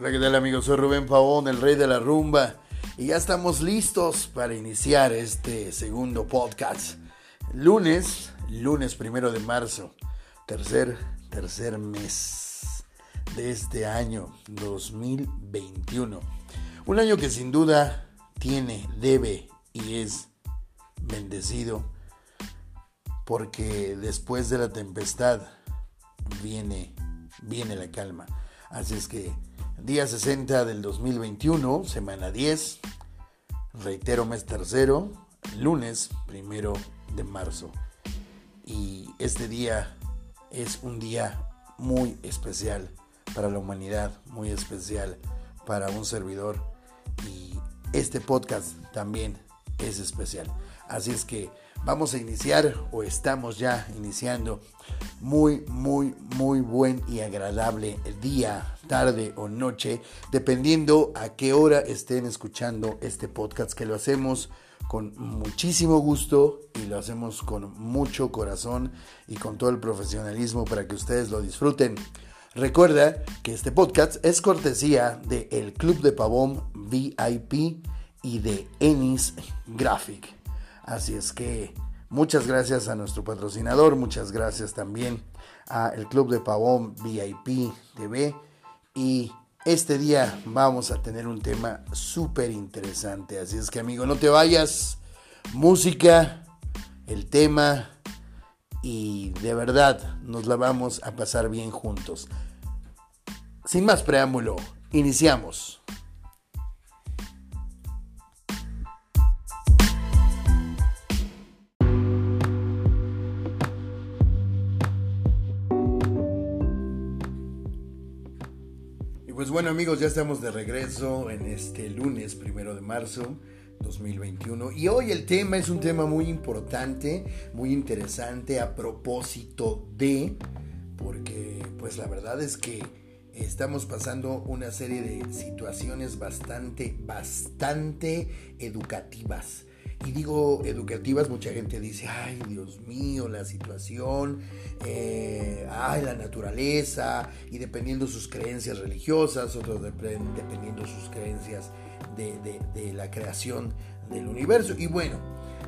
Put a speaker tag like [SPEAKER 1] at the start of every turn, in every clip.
[SPEAKER 1] Hola, ¿qué tal amigos? Soy Rubén Pavón, el rey de la rumba. Y ya estamos listos para iniciar este segundo podcast. Lunes, lunes primero de marzo, tercer, tercer mes de este año 2021. Un año que sin duda tiene, debe y es bendecido porque después de la tempestad viene, viene la calma. Así es que día 60 del 2021, semana 10, reitero mes tercero, lunes primero de marzo. Y este día es un día muy especial para la humanidad, muy especial para un servidor. Y este podcast también es especial. Así es que vamos a iniciar o estamos ya iniciando muy, muy, muy buen y agradable día, tarde o noche, dependiendo a qué hora estén escuchando este podcast que lo hacemos con muchísimo gusto y lo hacemos con mucho corazón y con todo el profesionalismo para que ustedes lo disfruten. Recuerda que este podcast es cortesía de El Club de Pavón VIP y de Enis Graphic. Así es que muchas gracias a nuestro patrocinador, muchas gracias también a el Club de Pavón VIP TV y este día vamos a tener un tema súper interesante. Así es que amigo, no te vayas. Música, el tema y de verdad nos la vamos a pasar bien juntos. Sin más preámbulo, iniciamos. Bueno amigos, ya estamos de regreso en este lunes primero de marzo 2021 y hoy el tema es un tema muy importante, muy interesante a propósito de, porque pues la verdad es que estamos pasando una serie de situaciones bastante, bastante educativas y digo educativas, mucha gente dice, ay Dios mío, la situación, eh, ay la naturaleza, y dependiendo sus creencias religiosas, otros dependiendo sus creencias de, de la creación del universo. Y bueno,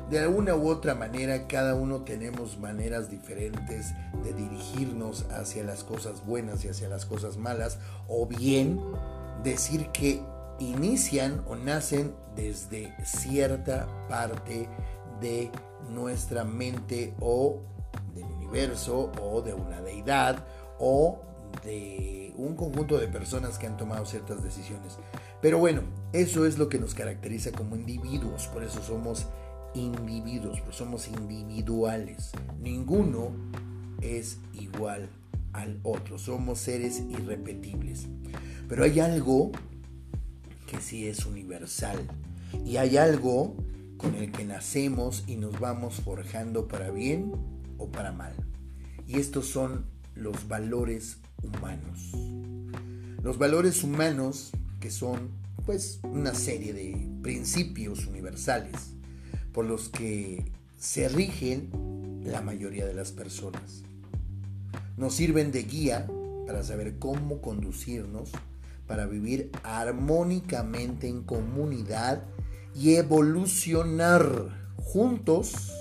[SPEAKER 1] de alguna u otra manera cada uno tenemos maneras diferentes de dirigirnos hacia las cosas buenas y hacia las cosas malas, o bien decir que inician o nacen desde cierta parte de nuestra mente o del universo o de una deidad o de un conjunto de personas que han tomado ciertas decisiones. Pero bueno, eso es lo que nos caracteriza como individuos, por eso somos individuos, pues somos individuales. Ninguno es igual al otro, somos seres irrepetibles. Pero hay algo que sí es universal. Y hay algo con el que nacemos y nos vamos forjando para bien o para mal. Y estos son los valores humanos. Los valores humanos que son pues una serie de principios universales por los que se rigen la mayoría de las personas. Nos sirven de guía para saber cómo conducirnos para vivir armónicamente en comunidad y evolucionar juntos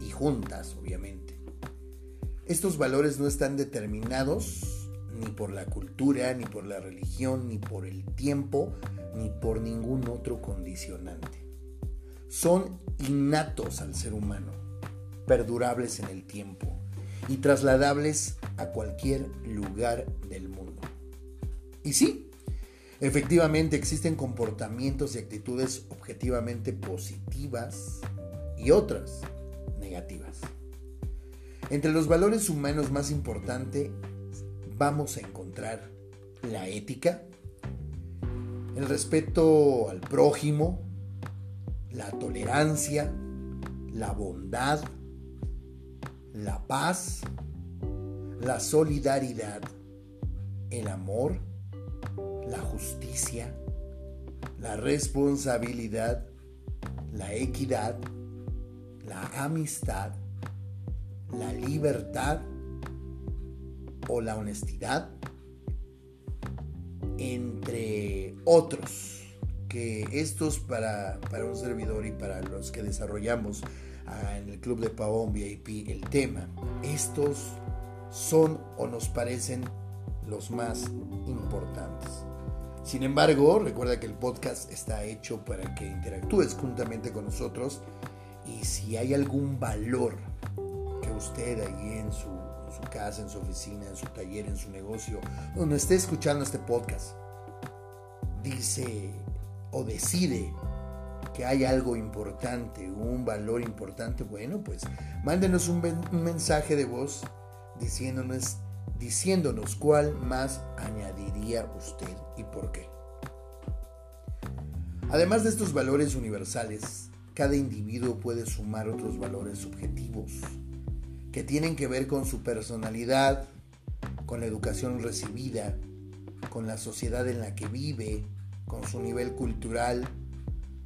[SPEAKER 1] y juntas, obviamente. Estos valores no están determinados ni por la cultura, ni por la religión, ni por el tiempo, ni por ningún otro condicionante. Son innatos al ser humano, perdurables en el tiempo y trasladables a cualquier lugar del mundo. Y sí, Efectivamente existen comportamientos y actitudes objetivamente positivas y otras negativas. Entre los valores humanos más importantes vamos a encontrar la ética, el respeto al prójimo, la tolerancia, la bondad, la paz, la solidaridad, el amor, la justicia, la responsabilidad, la equidad, la amistad, la libertad o la honestidad, entre otros, que estos para, para un servidor y para los que desarrollamos ah, en el Club de Pavón VIP el tema, estos son o nos parecen los más importantes. Sin embargo, recuerda que el podcast está hecho para que interactúes juntamente con nosotros y si hay algún valor que usted su, en su casa, en su oficina, en su taller, en su negocio, donde esté escuchando este podcast, dice o decide que hay algo importante, un valor importante, bueno, pues mándenos un, un mensaje de voz diciéndonos, diciéndonos cuál más añadiría usted y por qué. Además de estos valores universales, cada individuo puede sumar otros valores subjetivos que tienen que ver con su personalidad, con la educación recibida, con la sociedad en la que vive, con su nivel cultural,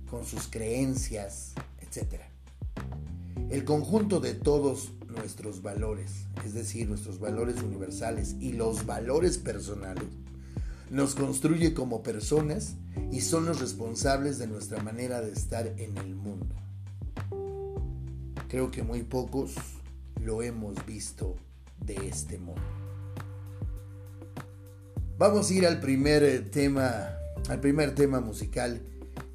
[SPEAKER 1] con sus creencias, etc. El conjunto de todos nuestros valores, es decir, nuestros valores universales y los valores personales, nos construye como personas y son los responsables de nuestra manera de estar en el mundo. Creo que muy pocos lo hemos visto de este modo. Vamos a ir al primer eh, tema, al primer tema musical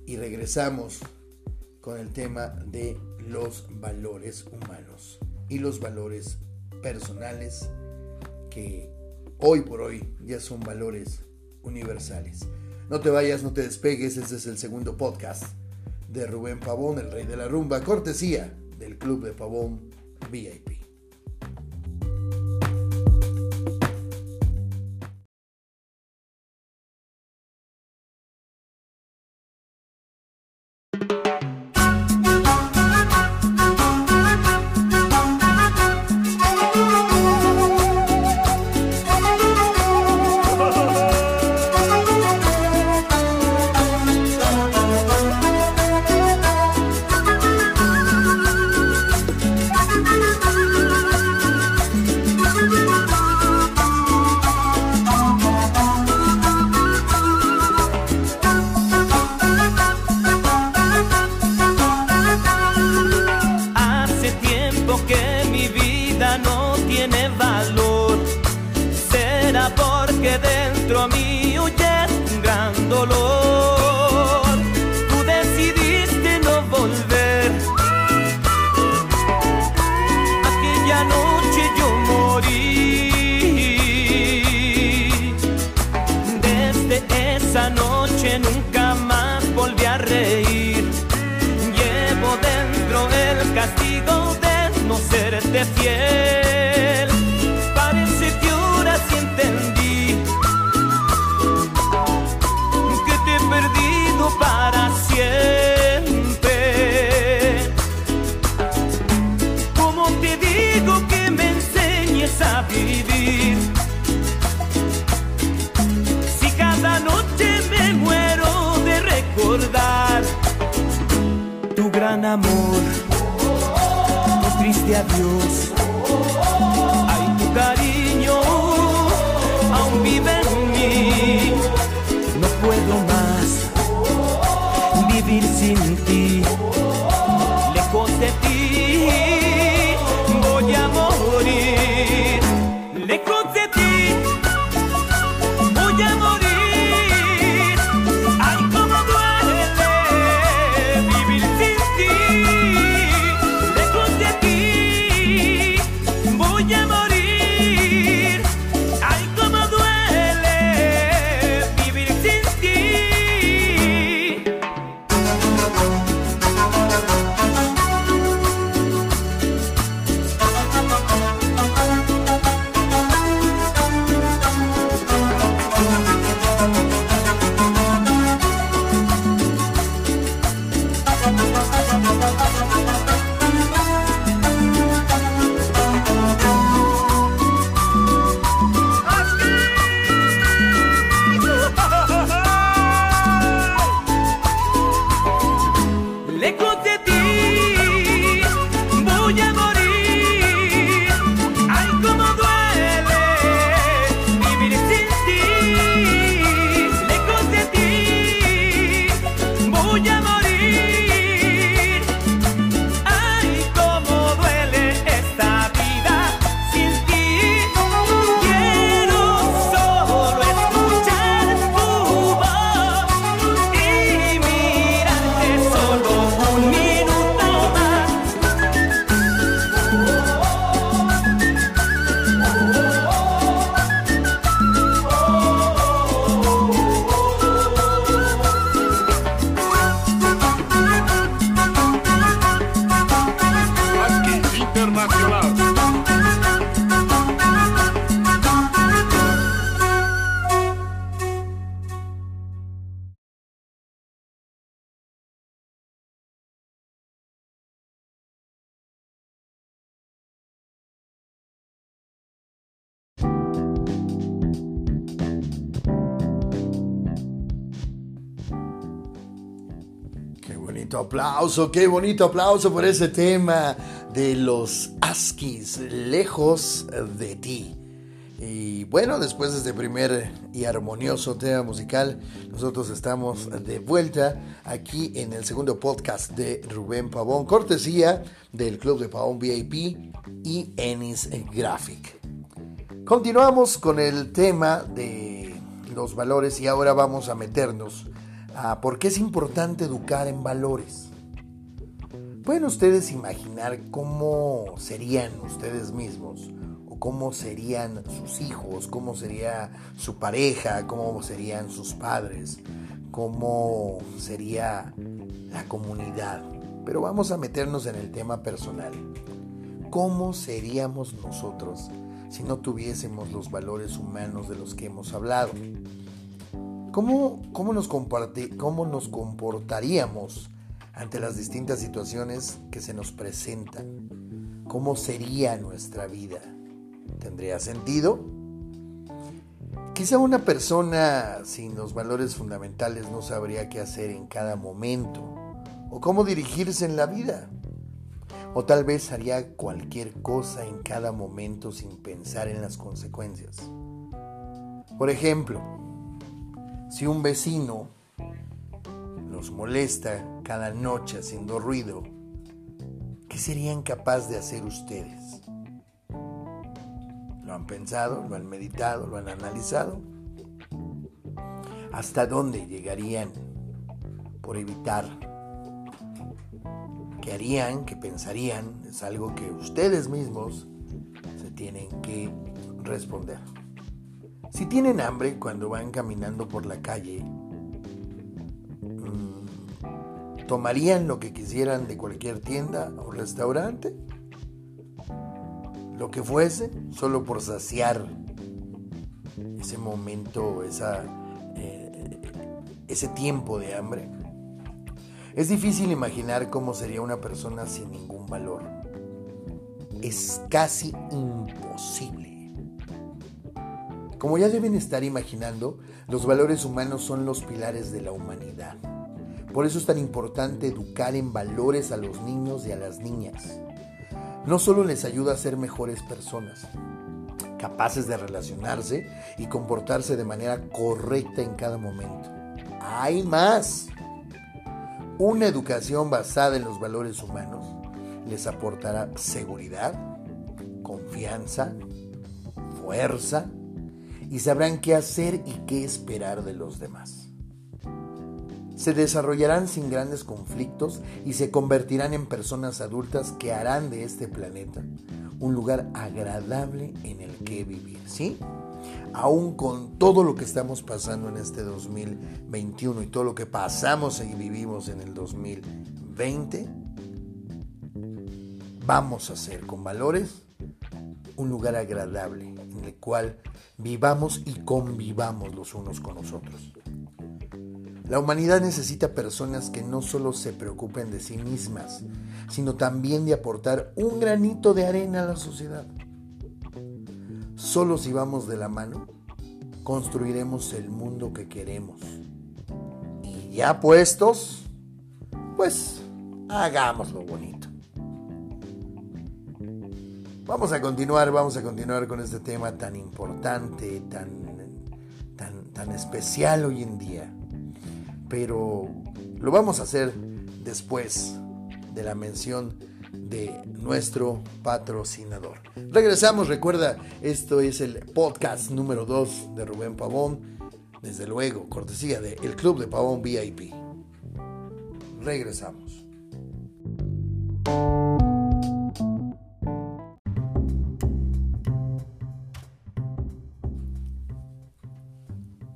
[SPEAKER 1] y regresamos con el tema de los valores humanos y los valores personales que hoy por hoy ya son valores universales. No te vayas, no te despegues, este es el segundo podcast de Rubén Pavón, el rey de la rumba, cortesía del Club de Pavón VIP. Aplauso, qué bonito aplauso por ese tema de los Askis, lejos de ti. Y bueno, después de este primer y armonioso tema musical, nosotros estamos de vuelta aquí en el segundo podcast de Rubén Pavón, cortesía del Club de Pavón VIP y Ennis Graphic. Continuamos con el tema de los valores y ahora vamos a meternos a por qué es importante educar en valores. ¿Pueden ustedes imaginar cómo serían ustedes mismos? ¿O cómo serían sus hijos? ¿Cómo sería su pareja? ¿Cómo serían sus padres? ¿Cómo sería la comunidad? Pero vamos a meternos en el tema personal. ¿Cómo seríamos nosotros si no tuviésemos los valores humanos de los que hemos hablado? ¿Cómo, cómo, nos ¿Cómo nos comportaríamos ante las distintas situaciones que se nos presentan? ¿Cómo sería nuestra vida? ¿Tendría sentido? Quizá una persona sin los valores fundamentales no sabría qué hacer en cada momento o cómo dirigirse en la vida. O tal vez haría cualquier cosa en cada momento sin pensar en las consecuencias. Por ejemplo, si un vecino los molesta cada noche haciendo ruido, ¿qué serían capaces de hacer ustedes? ¿Lo han pensado? ¿Lo han meditado? ¿Lo han analizado? ¿Hasta dónde llegarían por evitar? ¿Qué harían? ¿Qué pensarían? Es algo que ustedes mismos se tienen que responder. Si tienen hambre cuando van caminando por la calle, ¿tomarían lo que quisieran de cualquier tienda o restaurante? Lo que fuese, solo por saciar ese momento, esa, eh, ese tiempo de hambre. Es difícil imaginar cómo sería una persona sin ningún valor. Es casi imposible. Como ya deben estar imaginando, los valores humanos son los pilares de la humanidad. Por eso es tan importante educar en valores a los niños y a las niñas. No solo les ayuda a ser mejores personas, capaces de relacionarse y comportarse de manera correcta en cada momento. Hay más. Una educación basada en los valores humanos les aportará seguridad, confianza, fuerza, y sabrán qué hacer y qué esperar de los demás. Se desarrollarán sin grandes conflictos y se convertirán en personas adultas que harán de este planeta un lugar agradable en el que vivir, ¿sí? Aún con todo lo que estamos pasando en este 2021 y todo lo que pasamos y vivimos en el 2020, vamos a hacer con valores un lugar agradable el cual vivamos y convivamos los unos con los otros. La humanidad necesita personas que no solo se preocupen de sí mismas, sino también de aportar un granito de arena a la sociedad. Solo si vamos de la mano, construiremos el mundo que queremos. Y ya puestos, pues hagámoslo bonito. Vamos a continuar, vamos a continuar con este tema tan importante, tan, tan, tan especial hoy en día. Pero lo vamos a hacer después de la mención de nuestro patrocinador. Regresamos, recuerda, esto es el podcast número 2 de Rubén Pavón, desde luego, cortesía de El Club de Pavón VIP. Regresamos.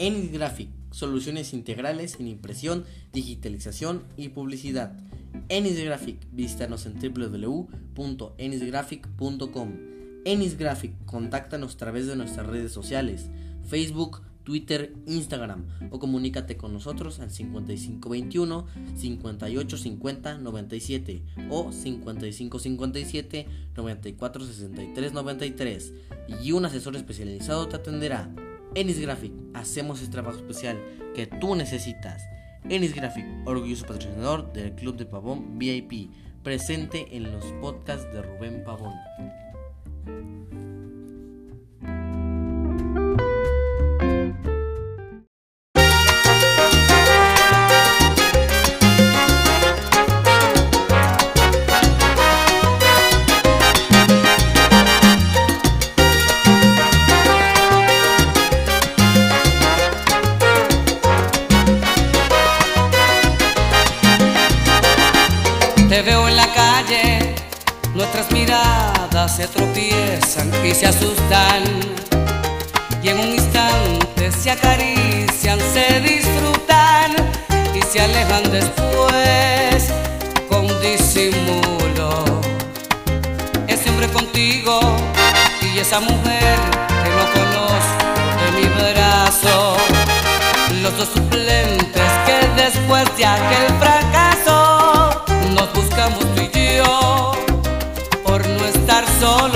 [SPEAKER 2] Ennis Graphic, soluciones integrales en impresión, digitalización y publicidad.
[SPEAKER 3] Enisgraphic. Visítanos en www.enisgraphic.com. Enisgraphic, contáctanos a través de nuestras redes sociales, Facebook, Twitter, Instagram o comunícate con nosotros al 5521 5850 97 o 5557 9463 93 y un asesor especializado te atenderá. Enis Graphic, hacemos este trabajo especial que tú necesitas. Enis Graphic, orgulloso patrocinador del Club de Pavón VIP, presente en los podcasts de Rubén Pavón.
[SPEAKER 2] Se tropiezan y se asustan. Y en un instante se acarician, se disfrutan y se alejan después con disimulo. Ese hombre contigo y esa mujer que no conozco de mi brazo. Los dos suplentes que después de aquel fracaso nos buscamos tú y yo estar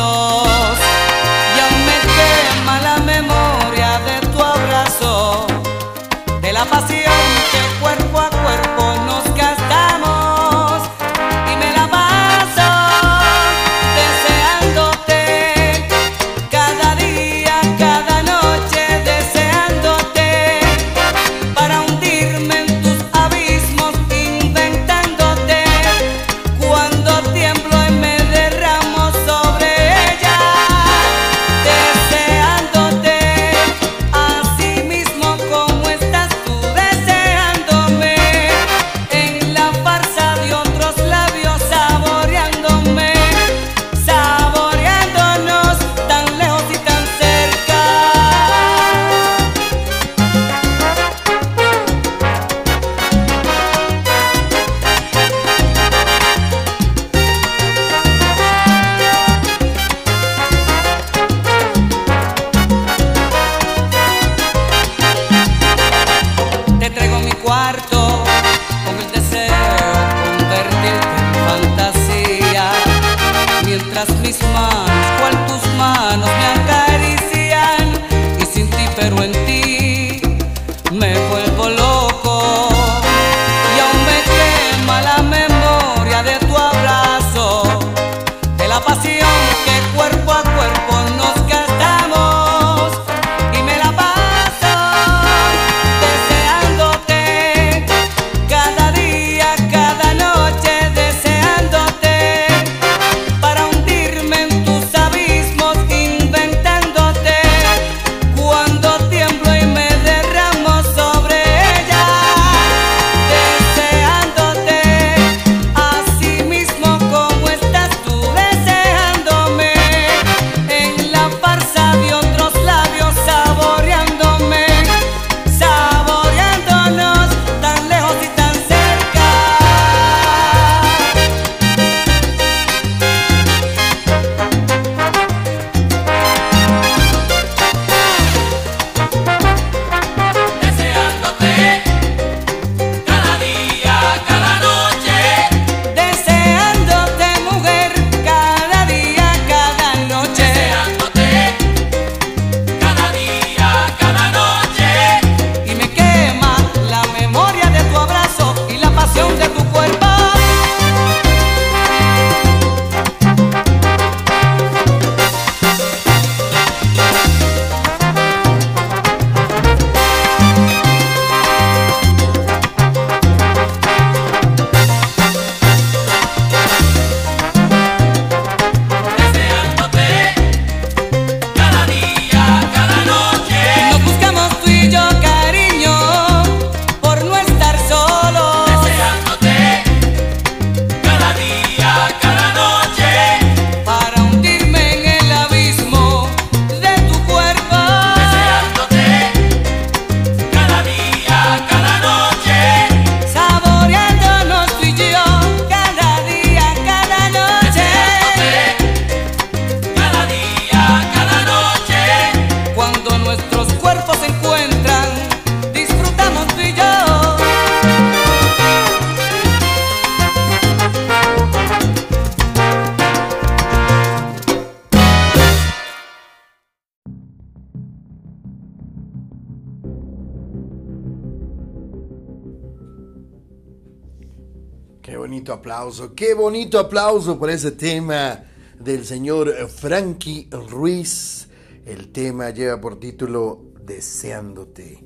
[SPEAKER 1] aplauso, qué bonito aplauso por ese tema del señor Frankie Ruiz. El tema lleva por título Deseándote.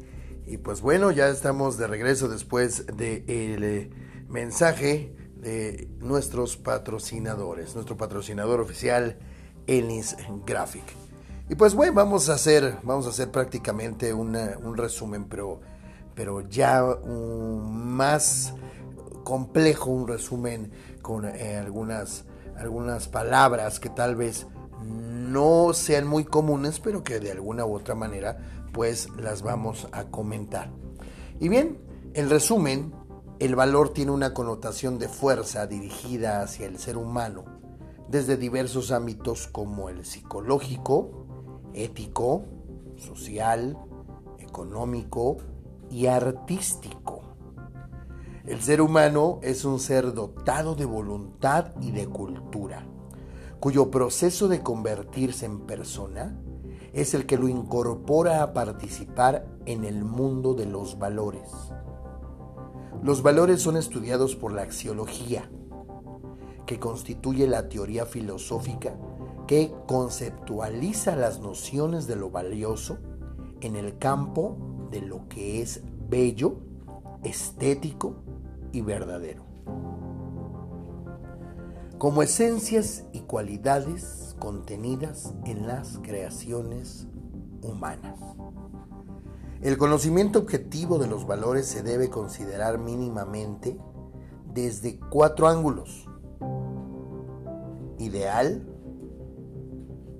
[SPEAKER 1] Y pues bueno, ya estamos de regreso después del eh, mensaje de nuestros patrocinadores. Nuestro patrocinador oficial, Elis Graphic. Y pues bueno, vamos a hacer, vamos a hacer prácticamente un resumen, pero, pero ya más complejo, un resumen con eh, algunas, algunas palabras que tal vez no sean muy comunes, pero que de alguna u otra manera pues las vamos a comentar. Y bien, el resumen, el valor tiene una connotación de fuerza dirigida hacia el ser humano desde diversos ámbitos como el psicológico, ético, social, económico y artístico. El ser humano es un ser dotado de voluntad y de cultura, cuyo proceso de convertirse en persona es el que lo incorpora a participar en el mundo de los valores. Los valores son estudiados por la axiología, que constituye la teoría filosófica que conceptualiza las nociones de lo valioso en el campo de lo que es bello, estético y verdadero. Como esencias y cualidades contenidas en las creaciones humanas. El conocimiento objetivo de los valores se debe considerar mínimamente desde cuatro ángulos. Ideal,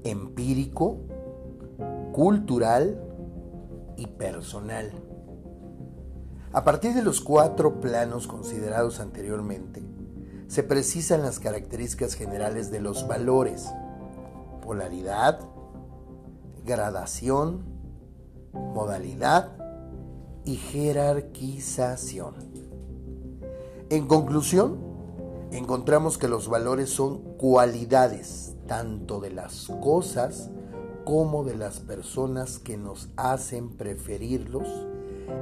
[SPEAKER 1] empírico, cultural y personal. A partir de los cuatro planos considerados anteriormente, se precisan las características generales de los valores, polaridad, gradación, modalidad y jerarquización. En conclusión, encontramos que los valores son cualidades tanto de las cosas como de las personas que nos hacen preferirlos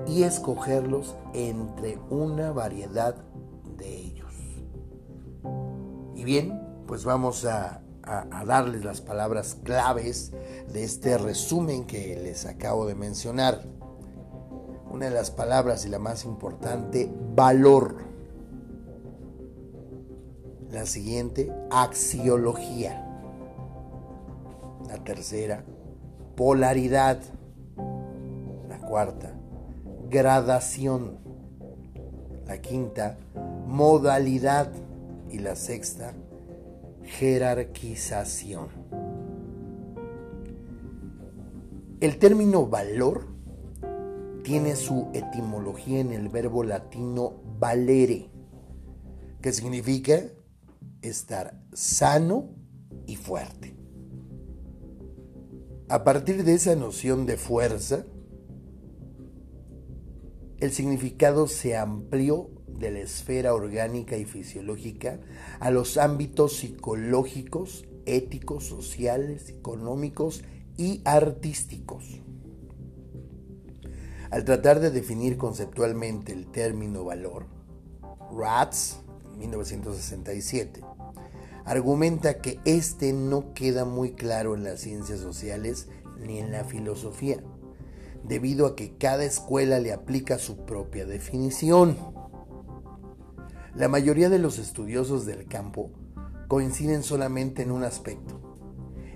[SPEAKER 1] y escogerlos entre una variedad de ellos. Y bien, pues vamos a, darles las palabras claves de este resumen que les acabo de mencionar. Una de las palabras y la más importante, valor. La siguiente, axiología. La tercera, polaridad. La cuarta, gradación. La quinta, modalidad. Y la sexta, jerarquización. El término valor tiene su etimología en el verbo latino valere, que significa estar sano y fuerte. A partir de esa noción de fuerza, el significado se amplió de la esfera orgánica y fisiológica a los ámbitos psicológicos, éticos, sociales, económicos y artísticos. Al tratar de definir conceptualmente el término valor, Ratz, 1967, argumenta que este no queda muy claro en las ciencias sociales ni en la filosofía debido a que cada escuela le aplica su propia definición. La mayoría de los estudiosos del campo coinciden solamente en un aspecto,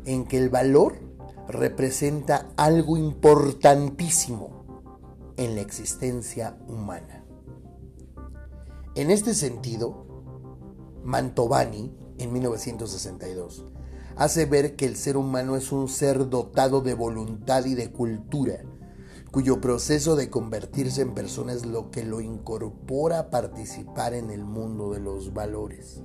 [SPEAKER 1] en que el valor representa algo importantísimo en la existencia humana. En este sentido, Mantovani, en 1962, hace ver que el ser humano es un ser dotado de voluntad y de cultura, cuyo proceso de convertirse en persona es lo que lo incorpora a participar en el mundo de los valores.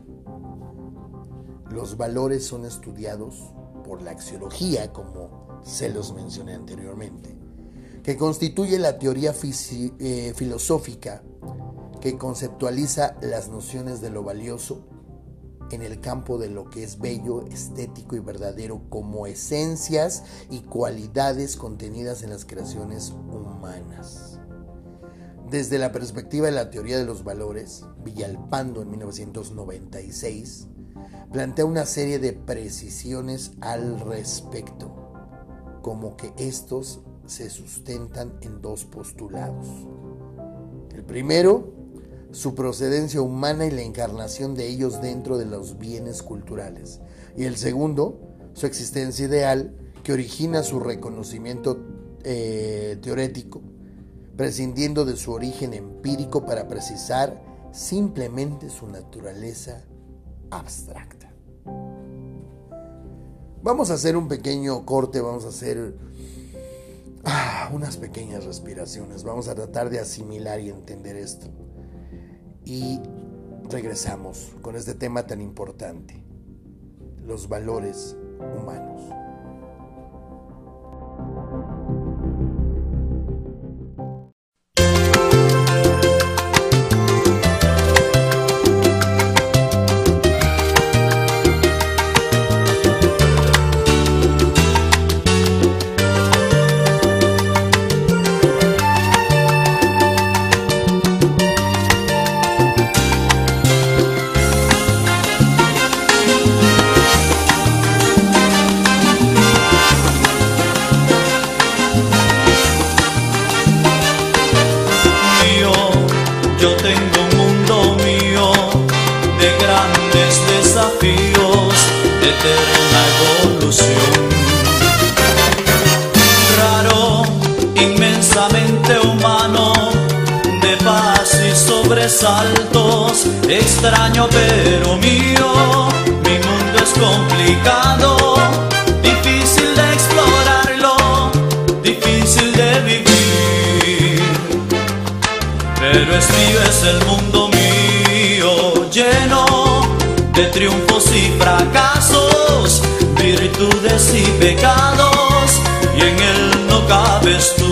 [SPEAKER 1] Los valores son estudiados por la axiología, como se los mencioné anteriormente, que constituye la teoría eh, filosófica que conceptualiza las nociones de lo valioso en el campo de lo que es bello, estético y verdadero como esencias y cualidades contenidas en las creaciones humanas. Desde la perspectiva de la teoría de los valores, Villalpando en 1996 plantea una serie de precisiones al respecto, como que estos se sustentan en dos postulados. El primero, su procedencia humana y la encarnación de ellos dentro de los bienes culturales. Y el segundo, su existencia ideal que origina su reconocimiento eh, teorético, prescindiendo de su origen empírico para precisar simplemente su naturaleza abstracta. Vamos a hacer un pequeño corte, vamos a hacer ah, unas pequeñas respiraciones, vamos a tratar de asimilar y entender esto. Y regresamos con este tema tan importante, los valores humanos.
[SPEAKER 4] Pero mío, mi mundo es complicado, difícil de explorarlo, difícil de vivir pero es mío, es el mundo mío, lleno de triunfos y fracasos, virtudes y pecados, y en él no cabes tú.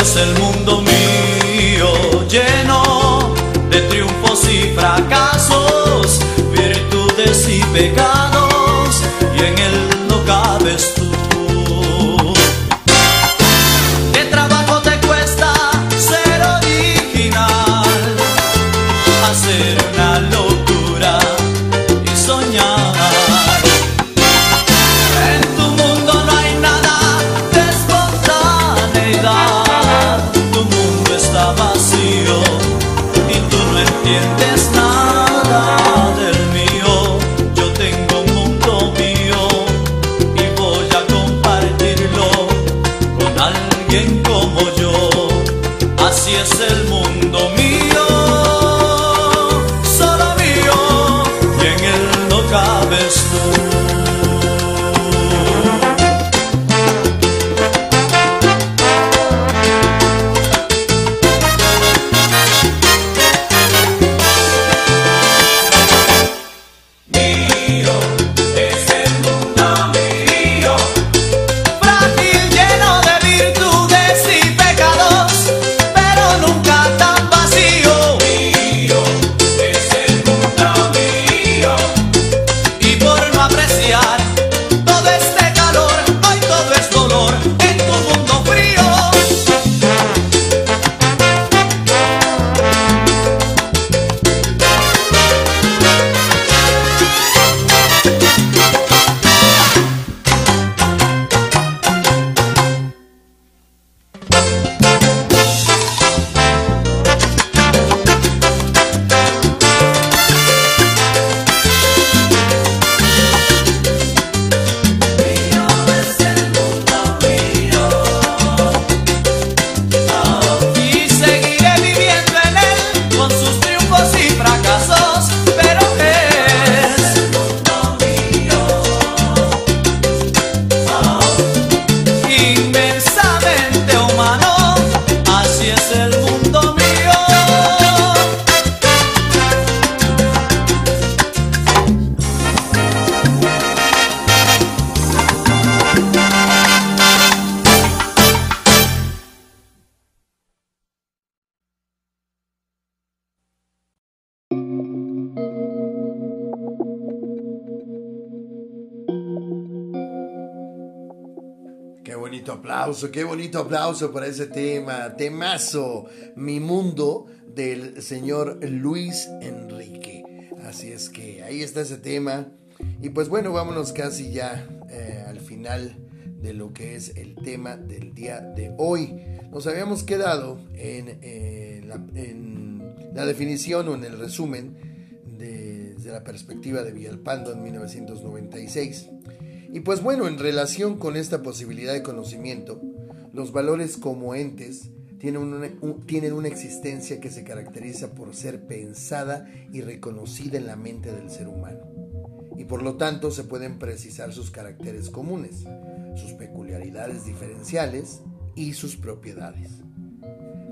[SPEAKER 4] Es el mundo
[SPEAKER 1] aplauso, qué bonito aplauso para ese tema, temazo, mi mundo del señor Luis Enrique. Así es que ahí está ese tema. Y pues bueno, vámonos casi ya eh, al final de lo que es el tema del día de hoy. Nos habíamos quedado en, eh, la, en la, definición o en el resumen de, la perspectiva de Villalpando en 1996. Y pues bueno, en relación con esta posibilidad de conocimiento, los valores como entes tienen una, existencia que se caracteriza por ser pensada y reconocida en la mente del ser humano. Y por lo tanto se pueden precisar sus caracteres comunes, sus peculiaridades diferenciales y sus propiedades.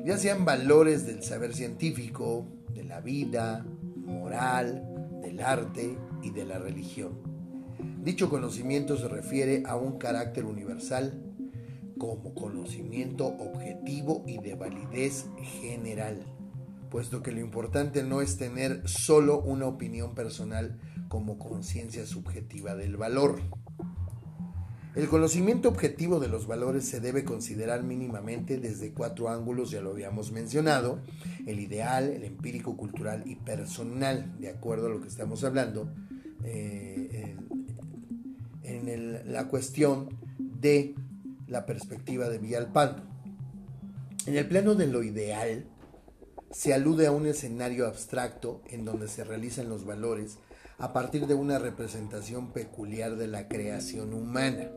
[SPEAKER 1] Ya sean valores del saber científico, de la vida, moral, del arte y de la religión. Dicho conocimiento se refiere a un carácter universal como conocimiento objetivo y de validez general, puesto que lo importante no es tener solo una opinión personal como conciencia subjetiva del valor. El conocimiento objetivo de los valores se debe considerar mínimamente desde cuatro ángulos, ya lo habíamos mencionado, el ideal, el empírico, cultural y personal, de acuerdo a lo que estamos hablando, eh, en, la cuestión de la perspectiva de Villalpando. En el plano de lo ideal, se alude a un escenario abstracto en donde se realizan los valores a partir de una representación peculiar de la creación humana.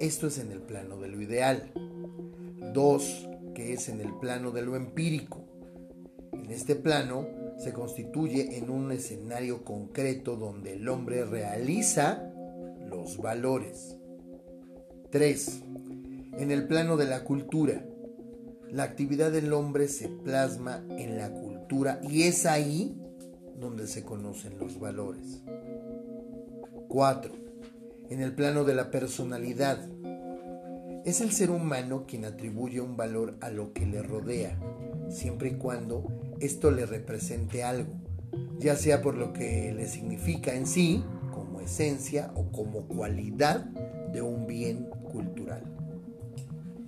[SPEAKER 1] Esto es en el plano de lo ideal. Dos, que es en el plano de lo empírico. En este plano se constituye en un escenario concreto donde el hombre realiza los valores. 3. En el plano de la cultura. La actividad del hombre se plasma en la cultura y es ahí donde se conocen los valores. 4 en el plano de la personalidad. Es el ser humano quien atribuye un valor a lo que le rodea, siempre y cuando esto le represente algo, ya sea por lo que le significa en sí, como esencia o como cualidad de un bien cultural.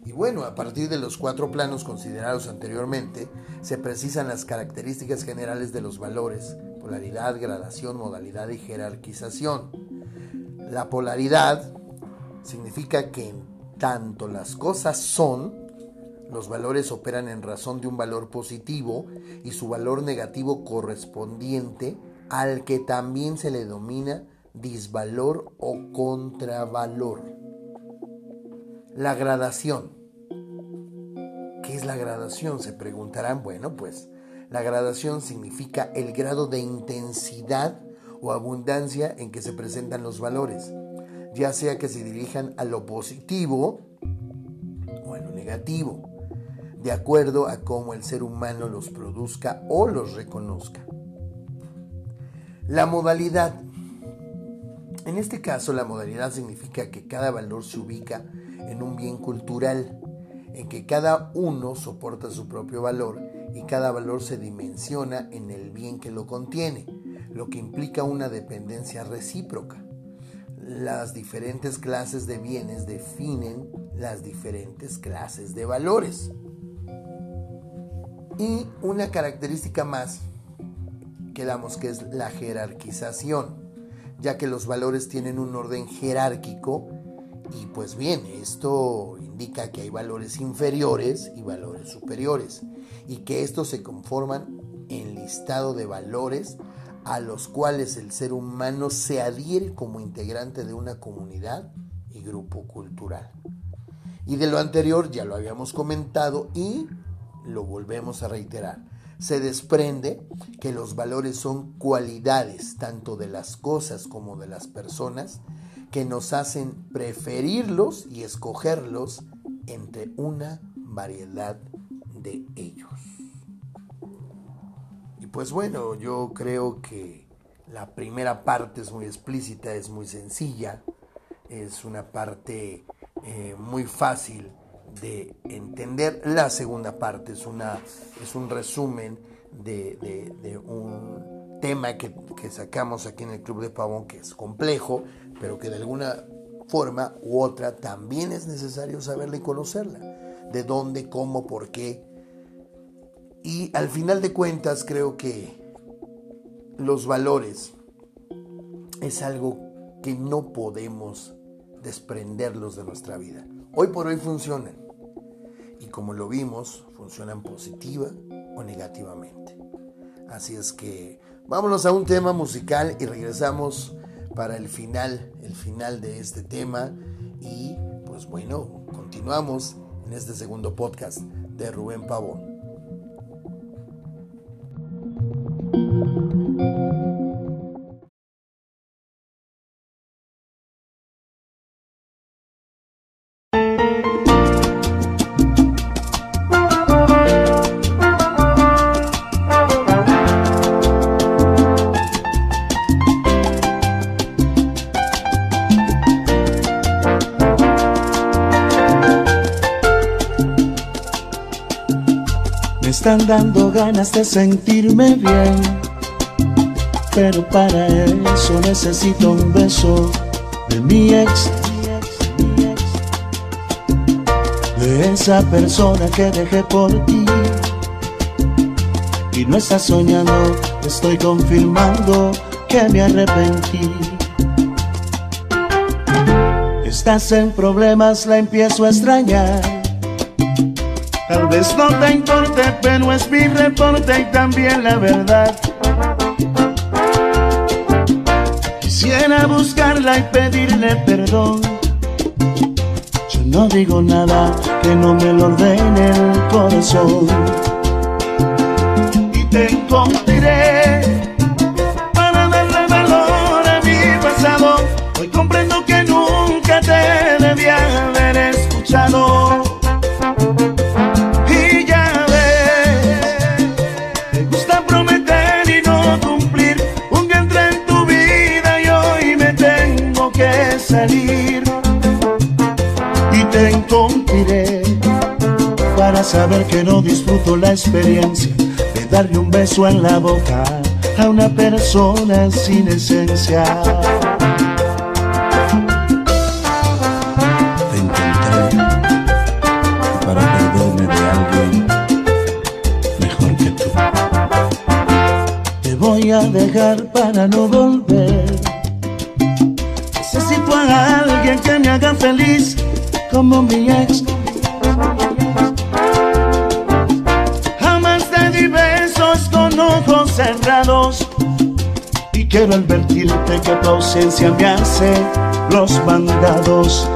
[SPEAKER 1] Y bueno, a partir de los cuatro planos considerados anteriormente, se precisan las características generales de los valores, polaridad, gradación, modalidad y jerarquización. La polaridad significa que en tanto las cosas son, los valores operan en razón de un valor positivo y su valor negativo correspondiente al que también se le domina disvalor o contravalor. La gradación. ¿Qué es la gradación? Se preguntarán. Bueno, pues la gradación significa el grado de intensidad o abundancia en que se presentan los valores, ya sea que se dirijan a lo positivo o a lo negativo, de acuerdo a cómo el ser humano los produzca o los reconozca. La modalidad. En este caso, la modalidad significa que cada valor se ubica en un bien cultural, en que cada uno soporta su propio valor y cada valor se dimensiona en el bien que lo contiene lo que implica una dependencia recíproca. Las diferentes clases de bienes definen las diferentes clases de valores. Y una característica más que damos que es la jerarquización, ya que los valores tienen un orden jerárquico y pues bien, esto indica que hay valores inferiores y valores superiores y que estos se conforman en listado de valores a los cuales el ser humano se adhiere como integrante de una comunidad y grupo cultural. Y de lo anterior ya lo habíamos comentado y lo volvemos a reiterar. Se desprende que los valores son cualidades tanto de las cosas como de las personas que nos hacen preferirlos y escogerlos entre una variedad de ellos pues bueno, yo creo que la primera parte es muy explícita, es muy sencilla, es una parte eh, muy fácil de entender. La segunda parte es, una, es un resumen de, un tema que, que, sacamos aquí en el Club de Pavón que es complejo, pero que de alguna forma u otra también es necesario saberla y conocerla. De dónde, cómo, por qué. Y al final de cuentas creo que los valores es algo que no podemos desprenderlos de nuestra vida. Hoy por hoy funcionan. Y como lo vimos, funcionan positiva o negativamente. Así es que vámonos a un tema musical y regresamos para el final, el final de este tema. Y pues bueno, continuamos en este segundo podcast de Rubén Pavón.
[SPEAKER 5] Ganas de sentirme bien. Pero para eso necesito un beso de mi ex. De esa persona que dejé por ti. Y no estás soñando, estoy confirmando que me arrepentí. Estás en problemas, la empiezo a extrañar Tal vez no te importe, pero es mi reporte y también la verdad. Quisiera buscarla y pedirle perdón. Yo no digo nada que no me lo ordene el corazón. Y te encontraré para saber que no disfruto la experiencia de darle un beso en la boca a una persona sin esencia. Te encontré para perderme de alguien mejor que tú. Te voy a dejar para no volver Necesito a alguien que me haga feliz como mi ex. Quiero advertirte que tu ausencia me hace los mandados.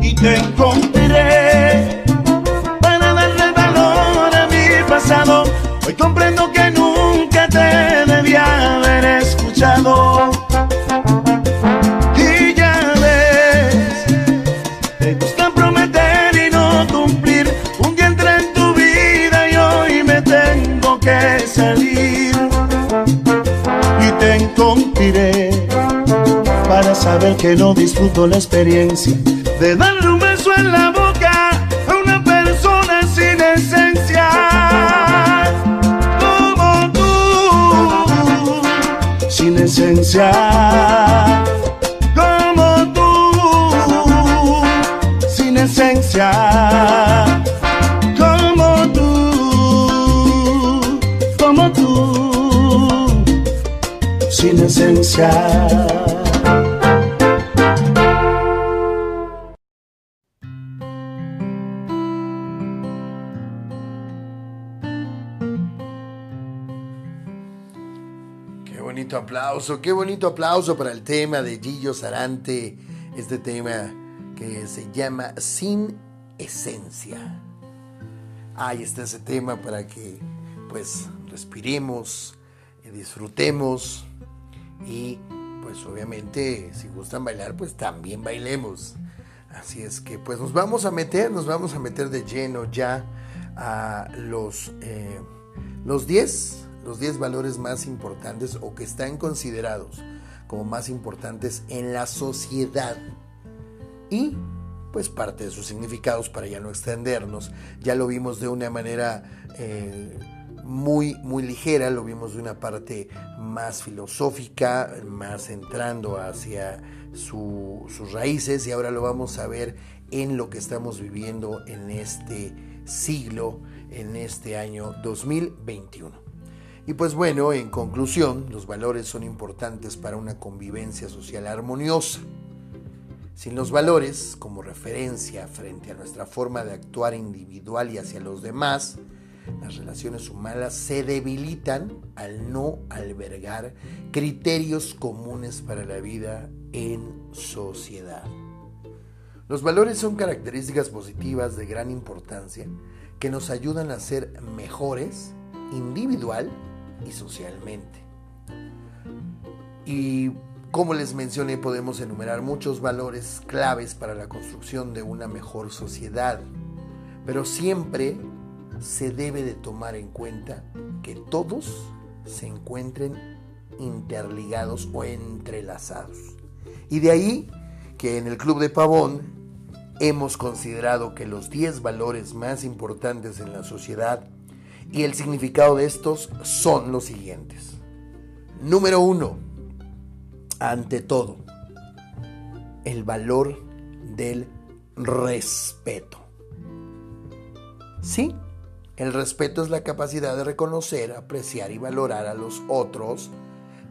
[SPEAKER 5] Y te encontraré encontraré para saber que no disfruto la experiencia de darle un beso en la boca a una persona sin esencia. Como tú sin esencia. Como tú sin esencia sin esencia.
[SPEAKER 1] Qué bonito aplauso, qué bonito aplauso para el tema de Gillo Sarante, este tema que se llama Sin Esencia. Ahí está ese tema para que pues respiremos, disfrutemos y pues obviamente si gustan bailar pues también bailemos. Así es que pues nos vamos a meter, nos vamos a meter de lleno ya a los eh, los 10 los 10 valores más importantes o que están considerados como más importantes en la sociedad. Y pues parte de sus significados para ya no extendernos. Ya lo vimos de una manera eh, muy, muy ligera, lo vimos de una parte más filosófica, más entrando hacia sus raíces y ahora lo vamos a ver en lo que estamos viviendo en este siglo, en este año 2021. Y pues bueno, en conclusión, los valores son importantes para una convivencia social armoniosa. Sin los valores como referencia frente a nuestra forma de actuar individual y hacia los demás, las relaciones humanas se debilitan al no albergar criterios comunes para la vida en sociedad. Los valores son características positivas de gran importancia que nos ayudan a ser mejores individual y socialmente. Y como les mencioné, podemos enumerar muchos valores claves para la construcción de una mejor sociedad, pero siempre se debe de tomar en cuenta que todos se encuentren interligados o entrelazados. Y de ahí que en el Club de Pavón hemos considerado que los 10 valores más importantes en la sociedad y el significado de estos son los siguientes. Número uno, ante todo, el valor del respeto. Sí, el respeto es la capacidad de reconocer, apreciar y valorar a los otros,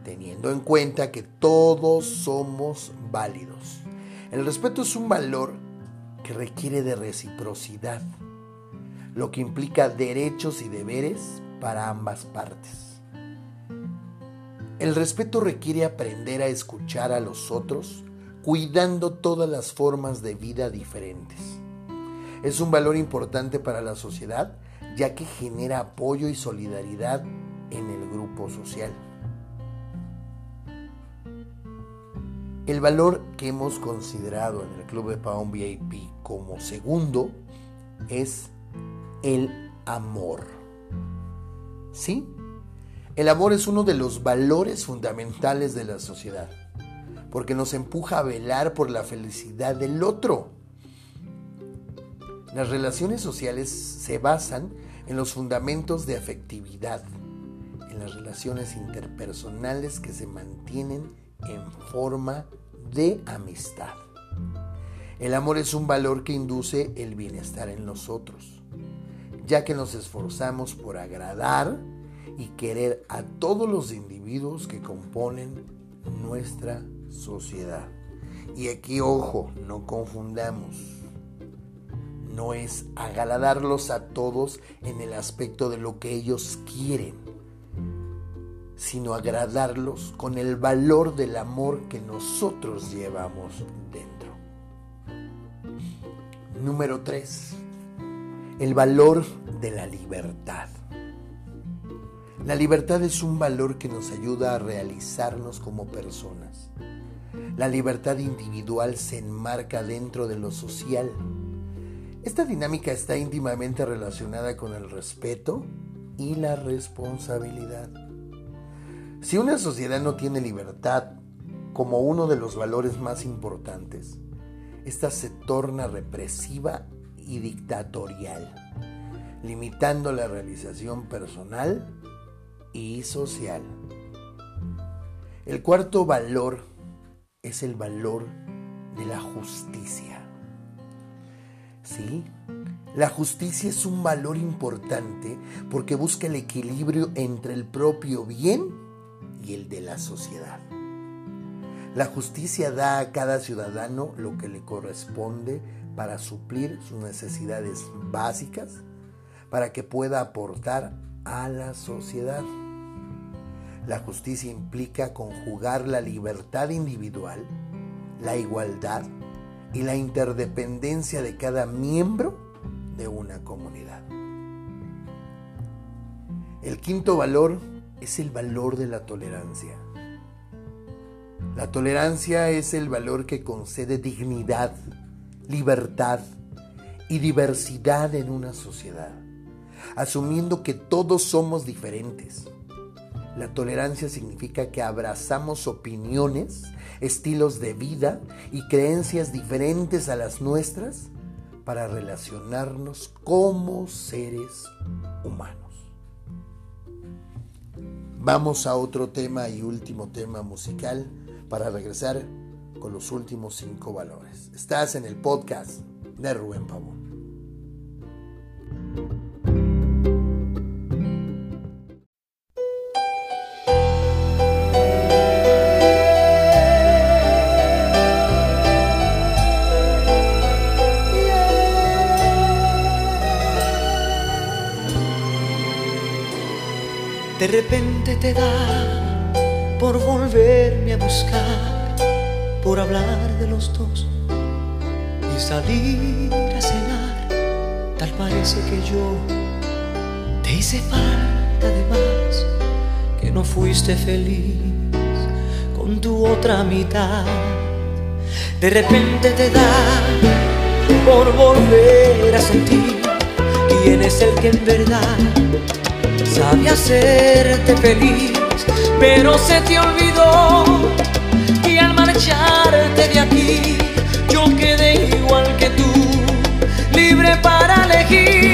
[SPEAKER 1] teniendo en cuenta que todos somos válidos. El respeto es un valor que requiere de reciprocidad lo que implica derechos y deberes para ambas partes. El respeto requiere aprender a escuchar a los otros, cuidando todas las formas de vida diferentes. Es un valor importante para la sociedad, ya que genera apoyo y solidaridad en el grupo social. El valor que hemos considerado en el Club de Paón VIP como segundo es el amor. ¿Sí? El amor es uno de los valores fundamentales de la sociedad, porque nos empuja a velar por la felicidad del otro. Las relaciones sociales se basan en los fundamentos de afectividad, en las relaciones interpersonales que se mantienen en forma de amistad. El amor es un valor que induce el bienestar en nosotros ya que nos esforzamos por agradar y querer a todos los individuos que componen nuestra sociedad. Y aquí, ojo, no confundamos. No es agradarlos a todos en el aspecto de lo que ellos quieren, sino agradarlos con el valor del amor que nosotros llevamos dentro. Número 3 el valor de la libertad. La libertad es un valor que nos ayuda a realizarnos como personas. La libertad individual se enmarca dentro de lo social. Esta dinámica está íntimamente relacionada con el respeto y la responsabilidad. Si una sociedad no tiene libertad como uno de los valores más importantes, esta se torna represiva y dictatorial, limitando la realización personal y social. El cuarto valor es el valor de la justicia. ¿Sí? La justicia es un valor importante porque busca el equilibrio entre el propio bien y el de la sociedad. La justicia da a cada ciudadano lo que le corresponde para suplir sus necesidades básicas para que pueda aportar a la sociedad. La justicia implica conjugar la libertad individual, la igualdad y la interdependencia de cada miembro de una comunidad. El quinto valor es el valor de la tolerancia. La tolerancia es el valor que concede dignidad, libertad y diversidad en una sociedad, asumiendo que todos somos diferentes. La tolerancia significa que abrazamos opiniones, estilos de vida y creencias diferentes a las nuestras para relacionarnos como seres humanos. Vamos a otro tema y último tema musical para regresar con los últimos cinco valores. Estás en el podcast de Rubén Pavón.
[SPEAKER 6] Repente te da por volverme a buscar, por hablar de los dos y salir a cenar. Tal parece que yo te hice falta de más, que no fuiste feliz con tu otra mitad. De repente te da por volver a sentir quién es el que en verdad sabe hacerte feliz, pero se te olvidó que al marcharte de aquí yo quedé igual que tú, libre para elegir.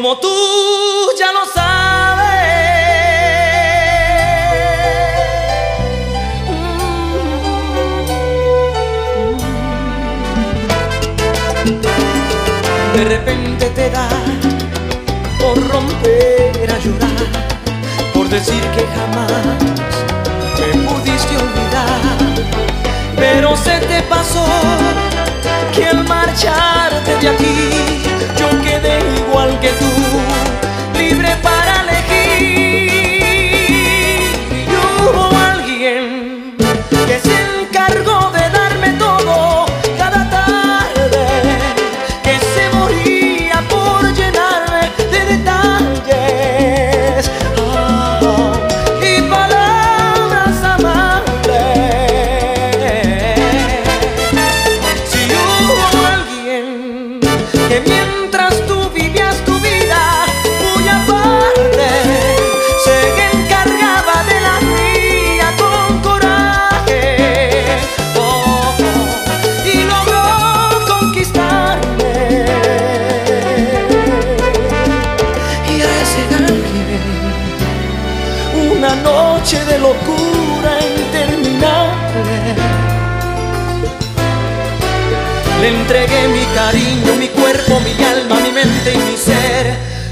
[SPEAKER 6] Como tú ya lo sabes. De repente te da por romper a llorar, por decir que jamás me pudiste olvidar. Pero se te pasó que al marcharte de aquí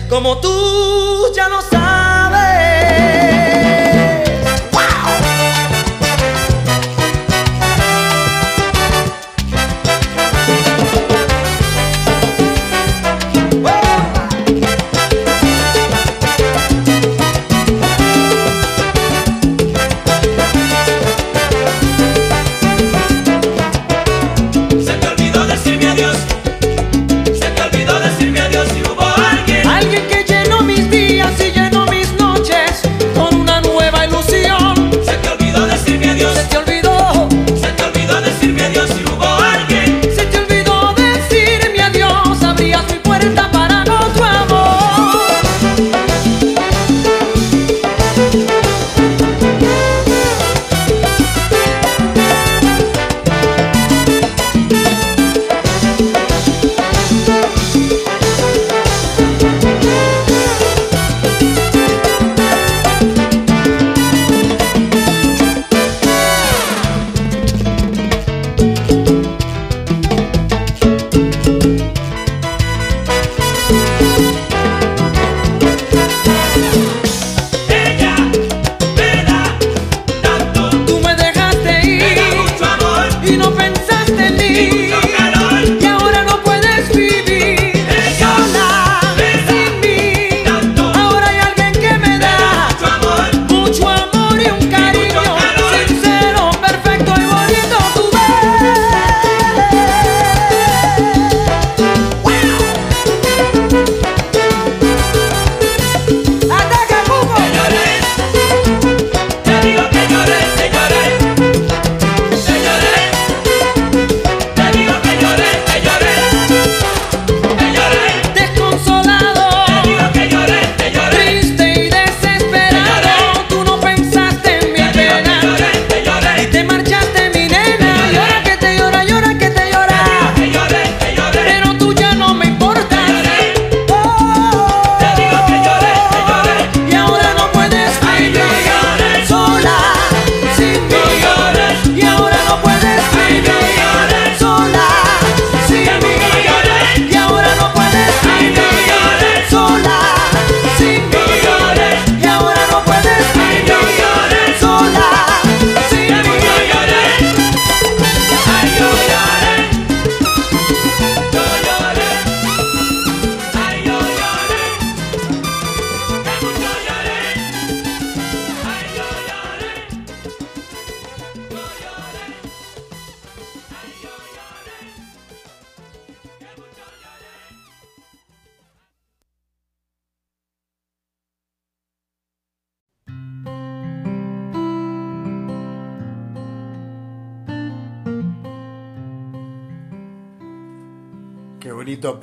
[SPEAKER 6] como tú ya lo sabes.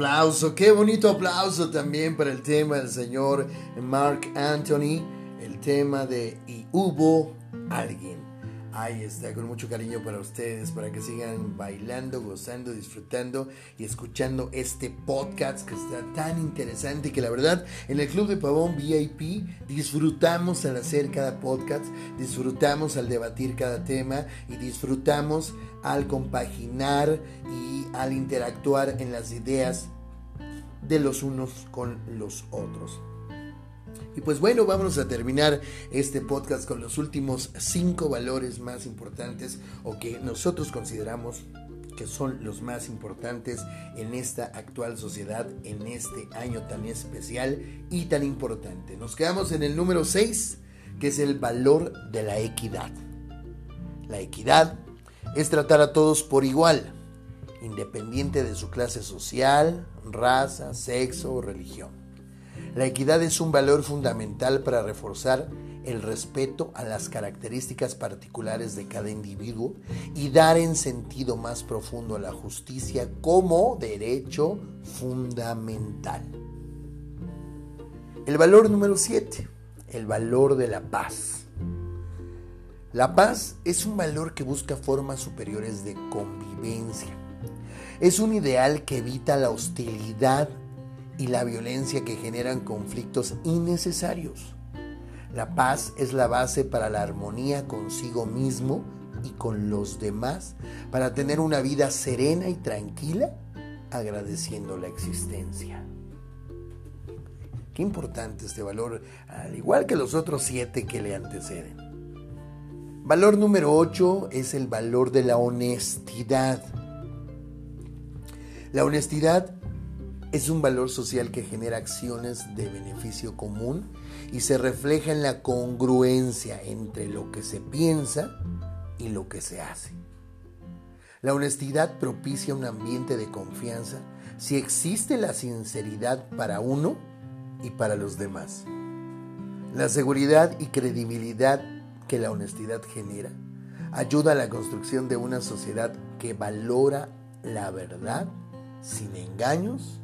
[SPEAKER 1] Aplauso, qué bonito aplauso también para el tema del señor Mark Anthony, el tema de Y hubo alguien. Ahí está, con mucho cariño para ustedes, para que sigan bailando, gozando, disfrutando y escuchando este podcast que está tan interesante que la verdad en el Club de Pavón VIP disfrutamos al hacer cada podcast, disfrutamos al debatir cada tema y disfrutamos al compaginar y al interactuar en las ideas de los unos con los otros. Y pues bueno, vamos a terminar este podcast con los últimos cinco valores más importantes o que nosotros consideramos que son los más importantes en esta actual sociedad, en este año tan especial y tan importante. Nos quedamos en el número 6, que es el valor de la equidad. La equidad es tratar a todos por igual, independiente de su clase social, raza, sexo o religión. La equidad es un valor fundamental para reforzar el respeto a las características particulares de cada individuo y dar en sentido más profundo a la justicia como derecho fundamental. El valor número 7, el valor de la paz. La paz es un valor que busca formas superiores de convivencia. Es un ideal que evita la hostilidad y la violencia que generan conflictos innecesarios. La paz es la base para la armonía consigo mismo y con los demás, para tener una vida serena y tranquila, agradeciendo la existencia. Qué importante este valor, al igual que los otros siete que le anteceden. Valor número 8 es el valor de la honestidad. La honestidad es un valor social que genera acciones de beneficio común y se refleja en la congruencia entre lo que se piensa y lo que se hace. La honestidad propicia un ambiente de confianza si existe la sinceridad para uno y para los demás. La seguridad y credibilidad que la honestidad genera ayuda a la construcción de una sociedad que valora la verdad sin engaños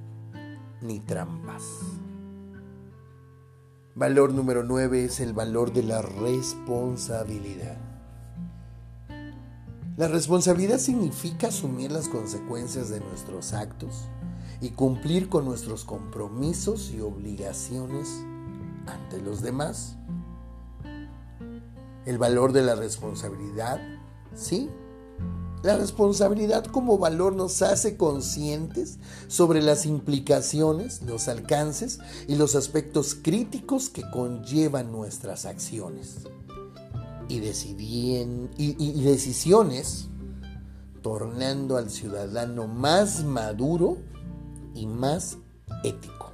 [SPEAKER 1] ni trampas. Valor número 9 es el valor de la responsabilidad. La responsabilidad significa asumir las consecuencias de nuestros actos y cumplir con nuestros compromisos y obligaciones ante los demás. El valor de la responsabilidad, sí, la responsabilidad como valor nos hace conscientes sobre las implicaciones, los alcances y los aspectos críticos que conllevan nuestras acciones y, y decisiones, tornando al ciudadano más maduro y más ético.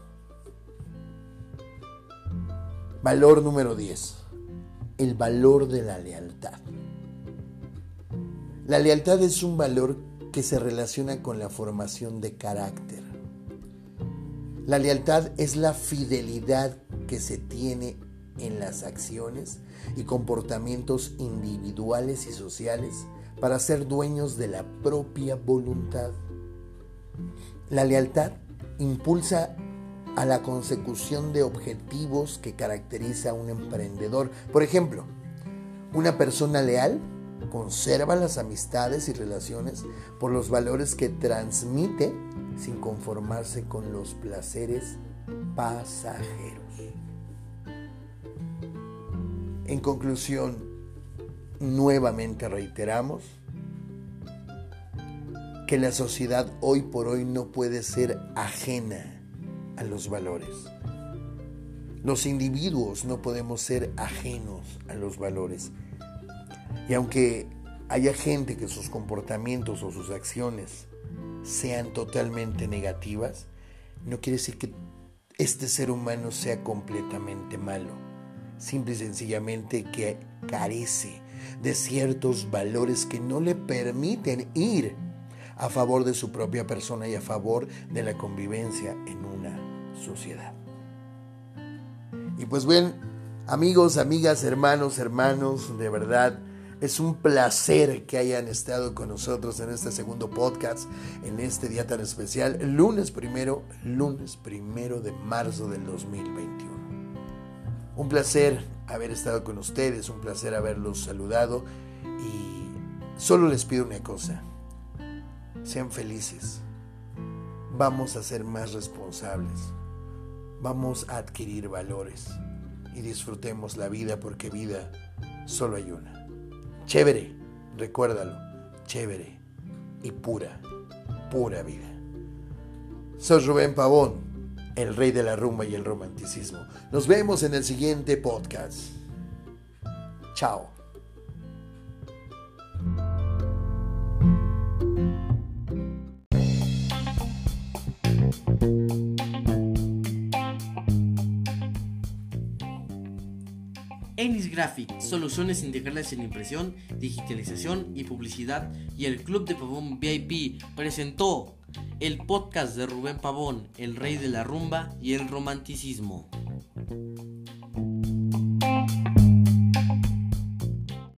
[SPEAKER 1] Valor número 10. El valor de la lealtad. La lealtad es un valor que se relaciona con la formación de carácter. La lealtad es la fidelidad que se tiene en las acciones y comportamientos individuales y sociales para ser dueños de la propia voluntad. La lealtad impulsa a la consecución de objetivos que caracteriza a un emprendedor. Por ejemplo, una persona leal conserva las amistades y relaciones por los valores que transmite sin conformarse con los placeres pasajeros. En conclusión, nuevamente reiteramos que la sociedad hoy por hoy no puede ser ajena a los valores. Los individuos no podemos ser ajenos a los valores. Y aunque haya gente que sus comportamientos o sus acciones sean totalmente negativas, no quiere decir que este ser humano sea completamente malo. Simple y sencillamente que carece de ciertos valores que no le permiten ir a favor de su propia persona y a favor de la convivencia en una sociedad. Y pues bien, amigos, amigas, hermanos, hermanos, de verdad, Es un placer que hayan estado con nosotros en este segundo podcast, en este día tan especial, lunes primero, lunes primero de marzo del 2021. Un placer haber estado con ustedes, un placer haberlos saludado y solo les pido una cosa, sean felices, vamos a ser más responsables, vamos a adquirir valores y disfrutemos la vida porque vida solo hay una. Chévere, recuérdalo, chévere y pura, pura vida. Soy Rubén Pavón, el rey de la rumba y el romanticismo. Nos vemos en el siguiente podcast. Chao.
[SPEAKER 3] Graphic, soluciones integrales en impresión, digitalización y publicidad y el Club de Pavón VIP presentó el podcast de Rubén Pavón, el rey de la rumba y el romanticismo.